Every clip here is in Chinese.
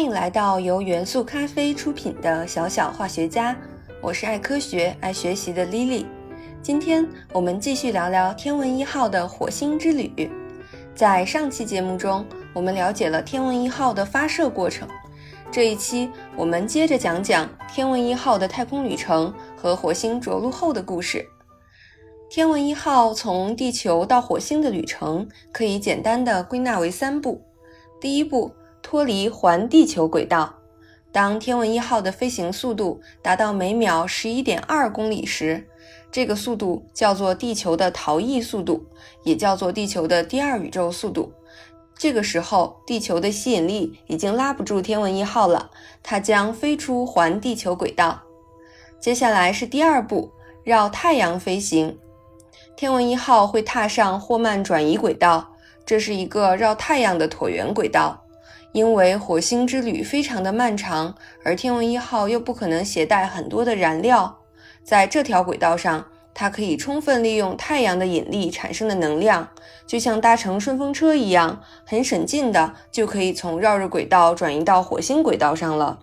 欢迎来到由元素咖啡出品的小小化学家，我是爱科学、爱学习的 Lily。今天我们继续聊聊天问一号的火星之旅。在上期节目中，我们了解了天问一号的发射过程。这一期我们接着讲讲天问一号的太空旅程和火星着陆后的故事。天问一号从地球到火星的旅程可以简单的归纳为三步。第一步。脱离环地球轨道。当天问一号的飞行速度达到每秒十一点二公里时，这个速度叫做地球的逃逸速度，也叫做地球的第二宇宙速度。这个时候，地球的吸引力已经拉不住天问一号了，它将飞出环地球轨道。接下来是第二步，绕太阳飞行。天问一号会踏上霍曼转移轨道，这是一个绕太阳的椭圆轨道。因为火星之旅非常的漫长，而天问一号又不可能携带很多的燃料，在这条轨道上，它可以充分利用太阳的引力产生的能量，就像搭乘顺风车一样，很省劲的就可以从绕日轨道转移到火星轨道上了。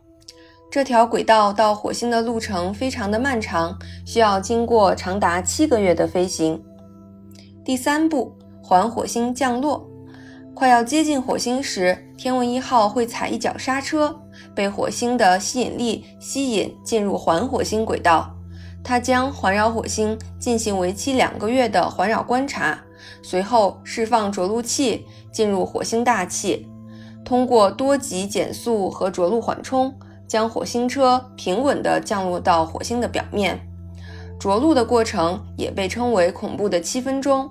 这条轨道到火星的路程非常的漫长，需要经过长达七个月的飞行。第三步，环火星降落。快要接近火星时，天问一号会踩一脚刹车，被火星的吸引力吸引进入环火星轨道。它将环绕火星进行为期两个月的环绕观察，随后释放着陆器进入火星大气，通过多级减速和着陆缓冲，将火星车平稳地降落到火星的表面。着陆的过程也被称为“恐怖的七分钟”。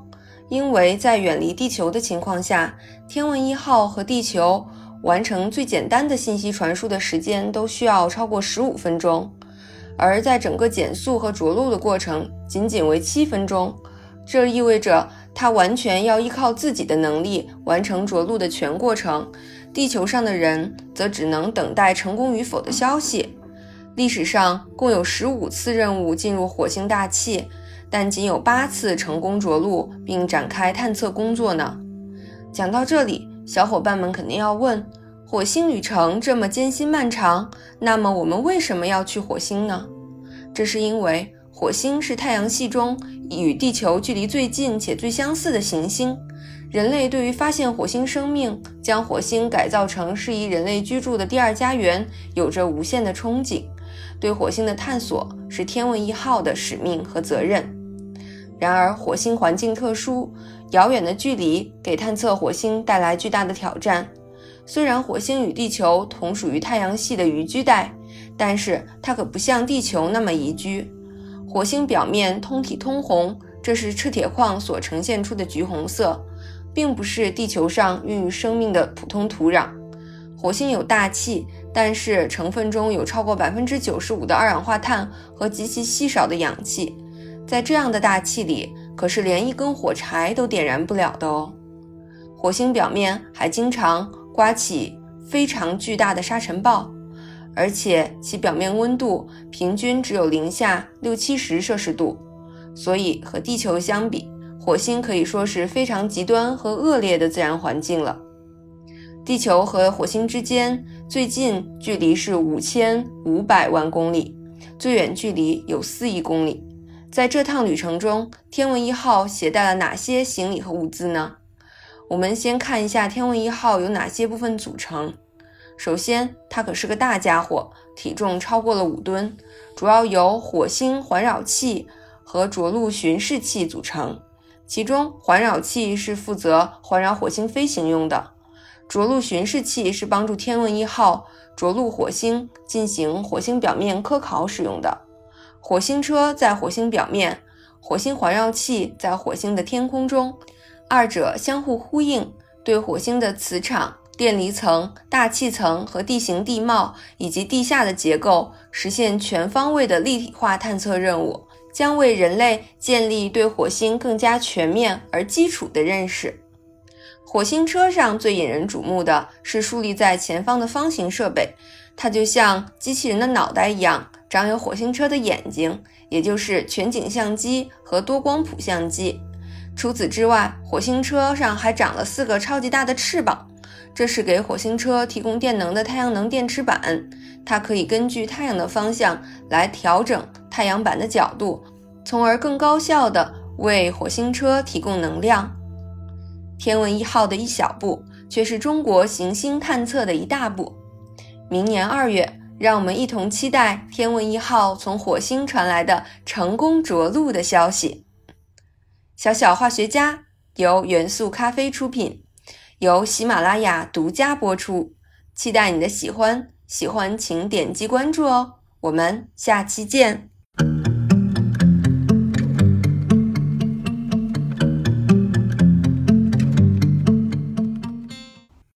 因为在远离地球的情况下，天问一号和地球完成最简单的信息传输的时间都需要超过十五分钟，而在整个减速和着陆的过程仅仅为七分钟，这意味着它完全要依靠自己的能力完成着陆的全过程，地球上的人则只能等待成功与否的消息。历史上共有十五次任务进入火星大气。但仅有八次成功着陆并展开探测工作呢。讲到这里，小伙伴们肯定要问：火星旅程这么艰辛漫长，那么我们为什么要去火星呢？这是因为火星是太阳系中与地球距离最近且最相似的行星。人类对于发现火星生命、将火星改造成适宜人类居住的第二家园，有着无限的憧憬。对火星的探索是天问一号的使命和责任。然而，火星环境特殊，遥远的距离给探测火星带来巨大的挑战。虽然火星与地球同属于太阳系的宜居带，但是它可不像地球那么宜居。火星表面通体通红，这是赤铁矿所呈现出的橘红色，并不是地球上孕育生命的普通土壤。火星有大气，但是成分中有超过百分之九十五的二氧化碳和极其稀少的氧气。在这样的大气里，可是连一根火柴都点燃不了的哦。火星表面还经常刮起非常巨大的沙尘暴，而且其表面温度平均只有零下六七十摄氏度，所以和地球相比，火星可以说是非常极端和恶劣的自然环境了。地球和火星之间最近距离是五千五百万公里，最远距离有四亿公里。在这趟旅程中，天问一号携带了哪些行李和物资呢？我们先看一下天问一号有哪些部分组成。首先，它可是个大家伙，体重超过了五吨，主要由火星环绕器和着陆巡视器组成。其中，环绕器是负责环绕火星飞行用的，着陆巡视器是帮助天问一号着陆火星进行火星表面科考使用的。火星车在火星表面，火星环绕器在火星的天空中，二者相互呼应，对火星的磁场、电离层、大气层和地形地貌以及地下的结构实现全方位的立体化探测任务，将为人类建立对火星更加全面而基础的认识。火星车上最引人瞩目的是竖立在前方的方形设备，它就像机器人的脑袋一样。长有火星车的眼睛，也就是全景相机和多光谱相机。除此之外，火星车上还长了四个超级大的翅膀，这是给火星车提供电能的太阳能电池板，它可以根据太阳的方向来调整太阳板的角度，从而更高效地为火星车提供能量。天问一号的一小步，却是中国行星探测的一大步。明年二月，让我们一同期待天问一号从火星传来的成功着陆的消息。小小化学家由元素咖啡出品，由喜马拉雅独家播出。期待你的喜欢，喜欢请点击关注哦。我们下期见。